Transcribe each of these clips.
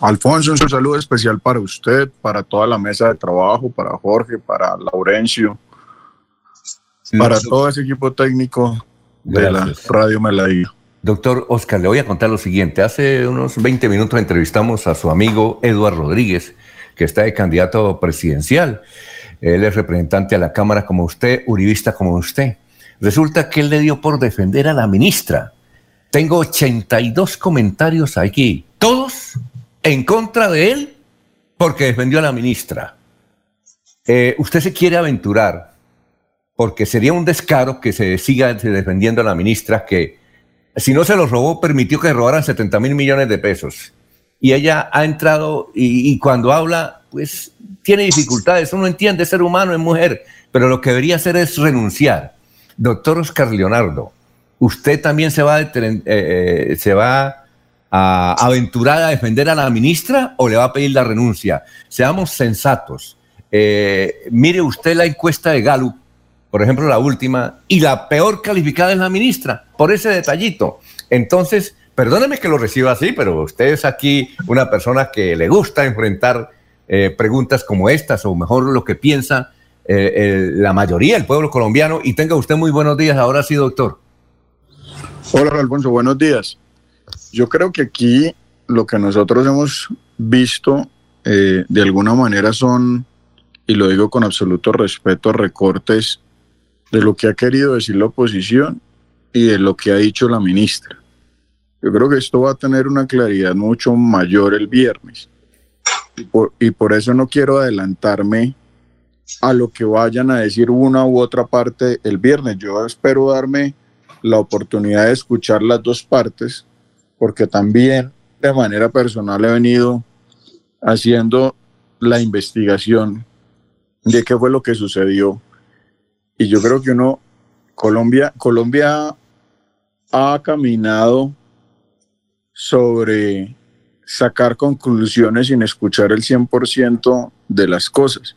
Alfonso, un saludo especial para usted, para toda la mesa de trabajo, para Jorge, para Laurencio, para todo ese equipo técnico de la Radio Meladía. Doctor Oscar, le voy a contar lo siguiente. Hace unos 20 minutos entrevistamos a su amigo Eduardo Rodríguez, que está de candidato presidencial. Él es representante a la Cámara como usted, uribista como usted. Resulta que él le dio por defender a la ministra. Tengo 82 comentarios aquí, todos en contra de él porque defendió a la ministra. Eh, usted se quiere aventurar porque sería un descaro que se siga defendiendo a la ministra que si no se los robó permitió que robaran 70 mil millones de pesos. Y ella ha entrado y, cuando habla, pues tiene dificultades. Uno entiende, ser humano, es mujer, pero lo que debería hacer es renunciar. Doctor Oscar Leonardo, ¿usted también se va, a, eh, eh, se va a aventurar a defender a la ministra o le va a pedir la renuncia? Seamos sensatos. Eh, mire usted la encuesta de Gallup, por ejemplo, la última, y la peor calificada es la ministra, por ese detallito. Entonces, perdóneme que lo reciba así, pero usted es aquí una persona que le gusta enfrentar preguntas como estas, o mejor lo que piensa eh, la mayoría del pueblo colombiano. Y tenga usted muy buenos días, ahora sí, doctor. Hola, Alfonso, buenos días. Yo creo que aquí lo que nosotros hemos visto eh, de alguna manera son, y lo digo con absoluto respeto, recortes de lo que ha querido decir la oposición y de lo que ha dicho la ministra. Yo creo que esto va a tener una claridad mucho mayor el viernes. y por eso no quiero adelantarme a lo que vayan a decir una u otra parte el viernes. Yo espero darme la oportunidad de escuchar las dos partes, porque también de manera personal he venido haciendo la investigación de qué fue lo que sucedió. Y yo creo que uno, Colombia, Colombia ha caminado sobre sacar conclusiones sin escuchar el 100% de las cosas.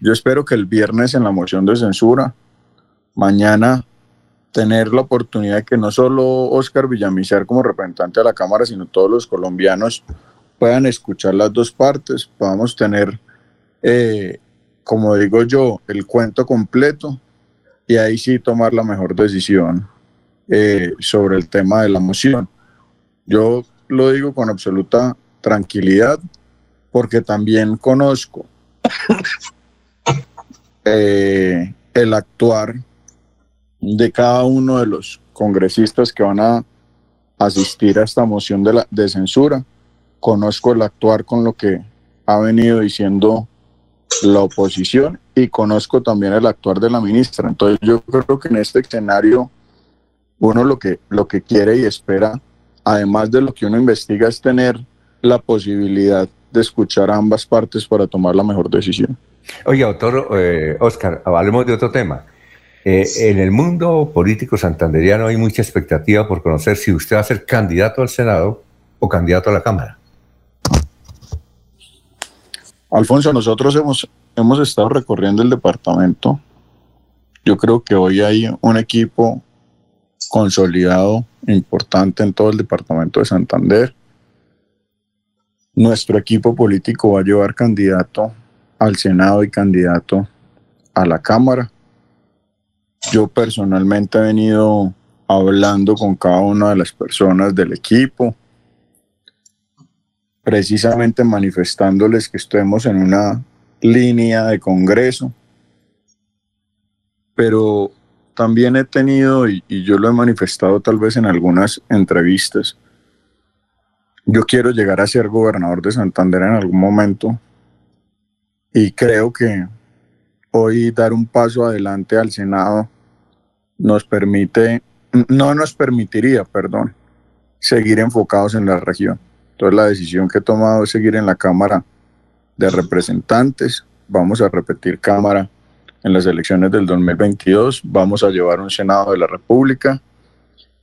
Yo espero que el viernes en la moción de censura, mañana tener la oportunidad de que no solo Oscar Villamizar como representante de la Cámara, sino todos los colombianos puedan escuchar las dos partes, podamos tener, eh, como digo yo, el cuento completo y ahí sí tomar la mejor decisión eh, sobre el tema de la moción. Yo lo digo con absoluta tranquilidad porque también conozco eh, el actuar de cada uno de los congresistas que van a asistir a esta moción de, la, de censura. Conozco el actuar con lo que ha venido diciendo la oposición y conozco también el actuar de la ministra. Entonces yo creo que en este escenario uno lo que, lo que quiere y espera, además de lo que uno investiga, es tener la posibilidad de escuchar a ambas partes para tomar la mejor decisión. Oye, doctor eh, Oscar, hablemos de otro tema. Eh, en el mundo político santanderiano hay mucha expectativa por conocer si usted va a ser candidato al Senado o candidato a la Cámara. Alfonso, nosotros hemos, hemos estado recorriendo el departamento. Yo creo que hoy hay un equipo consolidado, importante en todo el departamento de Santander. Nuestro equipo político va a llevar candidato al Senado y candidato a la Cámara. Yo personalmente he venido hablando con cada una de las personas del equipo, precisamente manifestándoles que estemos en una línea de Congreso, pero también he tenido, y, yo lo he manifestado tal vez en algunas entrevistas, yo quiero llegar a ser gobernador de Santander en algún momento y creo que hoy dar un paso adelante al Senado nos permite, no nos permitiría, perdón, seguir enfocados en la región. Entonces la decisión que he tomado es seguir en la Cámara de Representantes. Vamos a repetir Cámara en las elecciones del 2022. Vamos a llevar un Senado de la República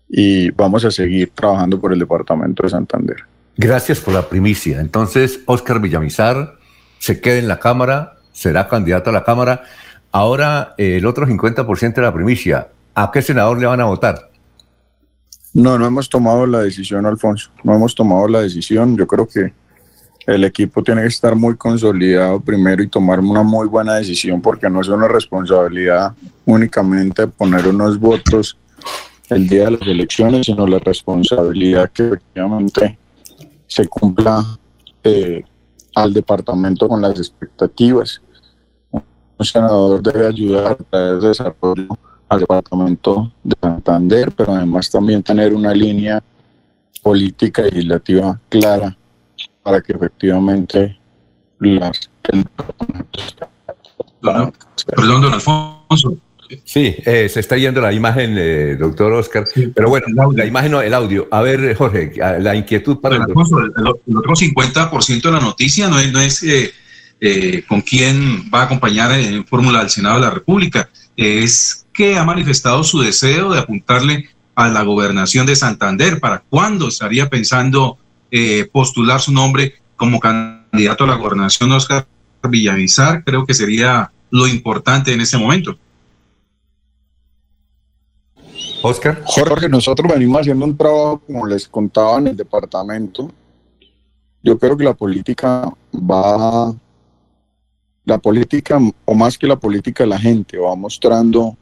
y vamos a seguir trabajando por el Departamento de Santander. Gracias por la primicia. Entonces, Óscar Villamizar, se quede en la Cámara, será candidato a la Cámara. Ahora, el otro 50% de la primicia, ¿a qué senador le van a votar? No, no hemos tomado la decisión, Alfonso. No hemos tomado la decisión. Yo creo que el equipo tiene que estar muy consolidado primero y tomar una muy buena decisión porque no es una responsabilidad únicamente poner unos votos el día de las elecciones, sino la responsabilidad que efectivamente se cumpla eh, al departamento con las expectativas. Un senador debe ayudar a el desarrollo al departamento de Santander, pero además también tener una línea política y legislativa clara para que efectivamente las, el Perdón, don Alfonso. Sí, eh, se está yendo la imagen, eh, doctor Oscar. pero bueno, la, imagen o el audio. A ver, Jorge, la inquietud para el, Alfonso, el, otro 50% de la noticia no es, no es eh, con quién va a acompañar en fórmula del Senado de la República, es que ha manifestado su deseo de apuntarle a la gobernación de Santander. ¿Para cuándo estaría pensando eh, postular su nombre como candidato a la gobernación Oscar Villamizar? Creo que sería lo importante en ese momento. Oscar. Jorge, nosotros venimos haciendo un trabajo, como les contaba, en el departamento. Yo creo que la política va, la política, o más que la política, la gente va mostrando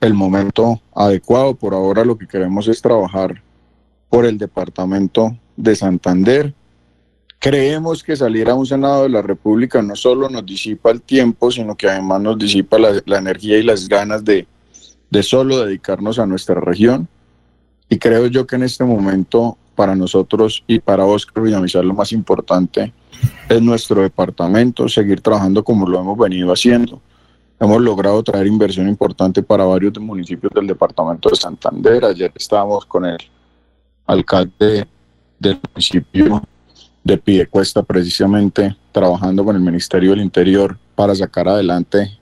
el momento adecuado. Por ahora lo que queremos es trabajar por el departamento de Santander. Creemos que salir a un Senado de la República no solo nos disipa el tiempo, sino que además nos disipa la, energía y las ganas de, solo dedicarnos a nuestra región. Y creo yo que en este momento para nosotros y para Oscar Villamizar lo más importante es nuestro departamento, seguir trabajando como lo hemos venido haciendo. Hemos logrado traer inversión importante para varios municipios del departamento de Santander. Ayer estábamos con el alcalde del municipio de Piedecuesta precisamente trabajando con el Ministerio del Interior para sacar adelante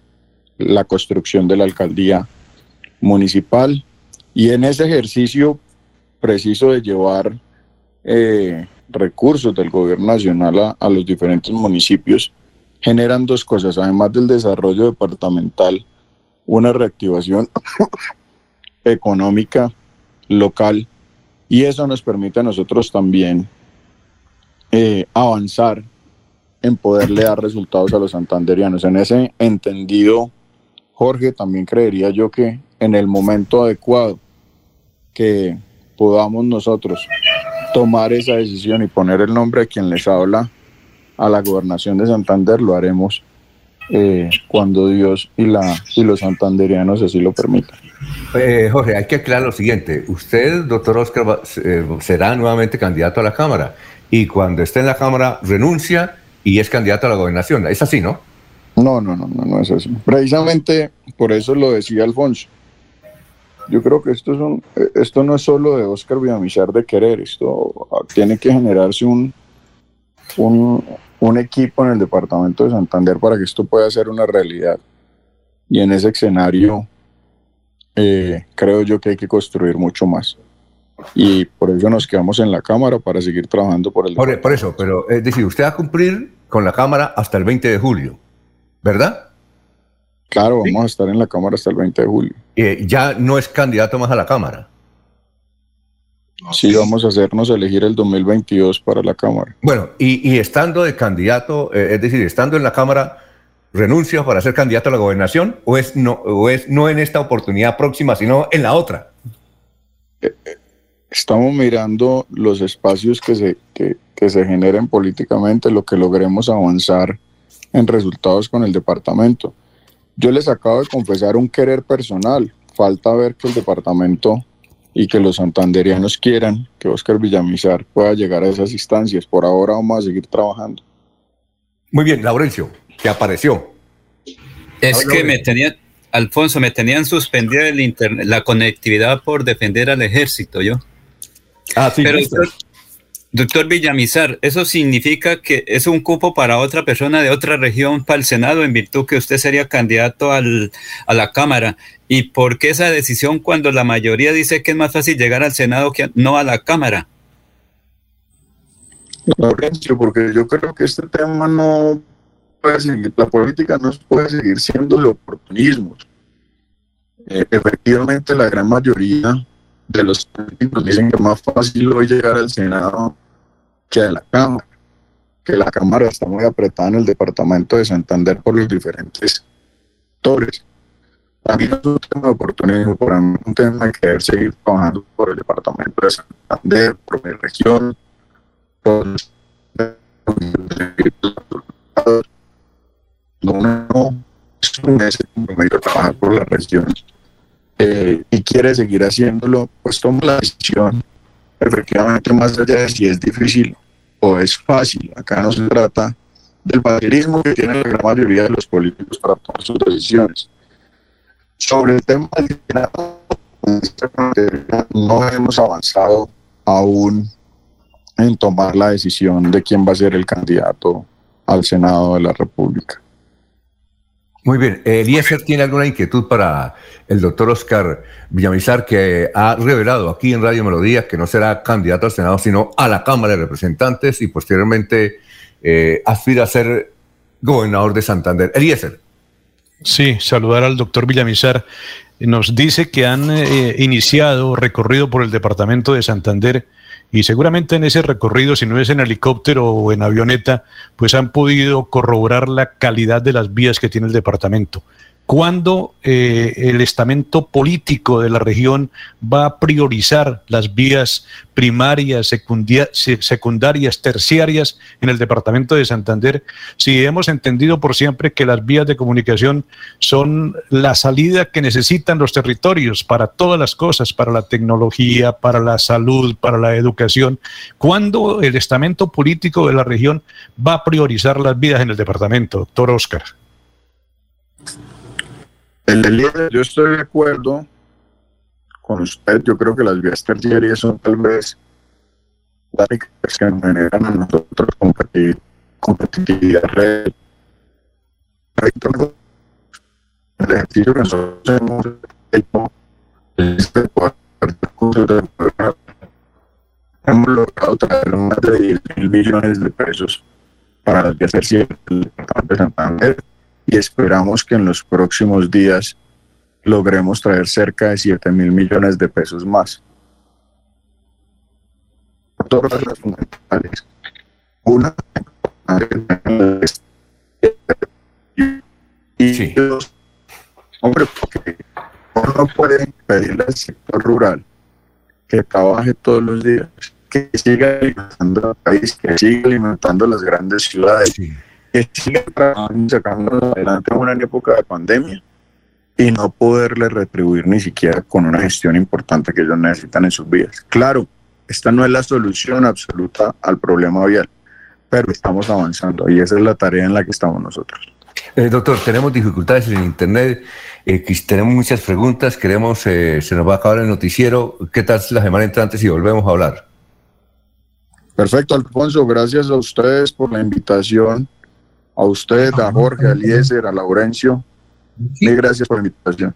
la construcción de la alcaldía municipal. Y en ese ejercicio preciso de llevar eh, recursos del gobierno nacional a los diferentes municipios, generan dos cosas, además del desarrollo departamental, una reactivación económica local y eso nos permite a nosotros también eh, avanzar en poderle dar resultados a los santanderianos. En ese entendido, Jorge, también creería yo que en el momento adecuado que podamos nosotros tomar esa decisión y poner el nombre a quien les habla a la gobernación de Santander, lo haremos eh, cuando Dios y, la, y los santanderianos así lo permitan. Eh, Jorge, hay que aclarar lo siguiente. Usted, doctor Oscar, eh, será nuevamente candidato a la Cámara y cuando esté en la Cámara renuncia y es candidato a la gobernación. Es así, ¿no? No, no, no, no, no es así. Precisamente por eso lo decía Alfonso. Yo creo que esto, es un, esto no es solo de Oscar Villamizar de querer, esto tiene que generarse un, un, un equipo en el departamento de Santander para que esto pueda ser una realidad. Y en ese escenario eh, creo yo que hay que construir mucho más. Y por eso nos quedamos en la Cámara para seguir trabajando por el... Por, por eso, pero es decir, usted va a cumplir con la Cámara hasta el 20 de julio, ¿verdad? Claro, vamos a estar en la Cámara hasta el 20 de julio. Eh, ya no es candidato más a la Cámara. Sí, vamos a hacernos elegir el 2022 para la Cámara. Bueno, y, estando de candidato, eh, es decir, estando en la Cámara, ¿renuncia para ser candidato a la gobernación o es no, o es no en esta oportunidad próxima, sino en la otra? Eh, eh, estamos mirando los espacios que se, que, que se generen políticamente, lo que logremos avanzar en resultados con el departamento. Yo les acabo de confesar un querer personal. Falta ver que el departamento y que los santanderianos quieran que Oscar Villamizar pueda llegar a esas instancias. Por ahora vamos a seguir trabajando. Muy bien, Laurencio, ¿qué apareció? Es que me tenían, Alfonso, me tenían suspendida el internet, la conectividad por defender al ejército, yo. Ah, sí, Pero, Doctor Villamizar, ¿eso significa que es un cupo para otra persona de otra región para el Senado en virtud que usted sería candidato al, a la Cámara? ¿Y por qué esa decisión cuando la mayoría dice que es más fácil llegar al Senado que no a la Cámara? Porque yo creo que este tema no puede seguir, la política no puede seguir siendo el oportunismo. Eh, efectivamente, la gran mayoría de los políticos dicen que es más fácil hoy llegar al Senado que la Cámara. que la Cámara está muy apretada en el departamento de Santander por los diferentes actores. También es un tema de oportunidad, por un tema de querer seguir trabajando por el departamento de Santander, por mi región, por no es comprometido a trabajar por la región eh, y quiere seguir haciéndolo, pues toma la decisión efectivamente más allá de si es difícil o es fácil. Acá no se trata del patriotismo que tiene la gran mayoría de los políticos para tomar sus decisiones. Sobre el tema del no hemos avanzado aún en tomar la decisión de quién va a ser el candidato al Senado de la República. Muy bien. Eliezer tiene alguna inquietud para el doctor Oscar Villamizar, que ha revelado aquí en Radio Melodía que no será candidato al Senado, sino a la Cámara de Representantes y posteriormente eh, aspira a ser gobernador de Santander. Eliezer. Sí, saludar al doctor Villamizar. Nos dice que han eh, iniciado recorrido por el departamento de Santander y seguramente en ese recorrido, si no es en helicóptero o en avioneta, pues han podido corroborar la calidad de las vías que tiene el departamento. ¿Cuándo eh, el estamento político de la región va a priorizar las vías primarias, secundarias, terciarias en el departamento de Santander? Si hemos entendido por siempre que las vías de comunicación son la salida que necesitan los territorios para todas las cosas, para la tecnología, para la salud, para la educación, ¿cuándo el estamento político de la región va a priorizar las vías en el departamento, doctor Oscar? El yo estoy de acuerdo con usted. Yo creo que las vías terciarias son tal vez las que nos generan a nosotros competitividad real. El ejercicio que nosotros hemos hecho este hemos logrado traer más de 10 mil millones de pesos para las vías terciarias del departamento de Santander y esperamos que en los próximos días logremos traer cerca de 7 mil millones de pesos más. Todas las fundamentales. Una, y dos, hombre, porque uno no puede pedirle al sector rural que trabaje todos los días, que siga alimentando el país, que siga alimentando las grandes ciudades que sigue sacando adelante en una época de pandemia y no poderle retribuir ni siquiera con una gestión importante que ellos necesitan en sus vidas. Claro, esta no es la solución absoluta al problema vial, pero estamos avanzando y esa es la tarea en la que estamos nosotros. Eh, doctor, tenemos dificultades en Internet, eh, tenemos muchas preguntas, queremos, eh, se nos va a acabar el noticiero. ¿Qué tal la semana entrante si volvemos a hablar? Perfecto, Alfonso, gracias a ustedes por la invitación a usted, a Jorge, a Eliezer, a Laurencio. Mil gracias por la invitación.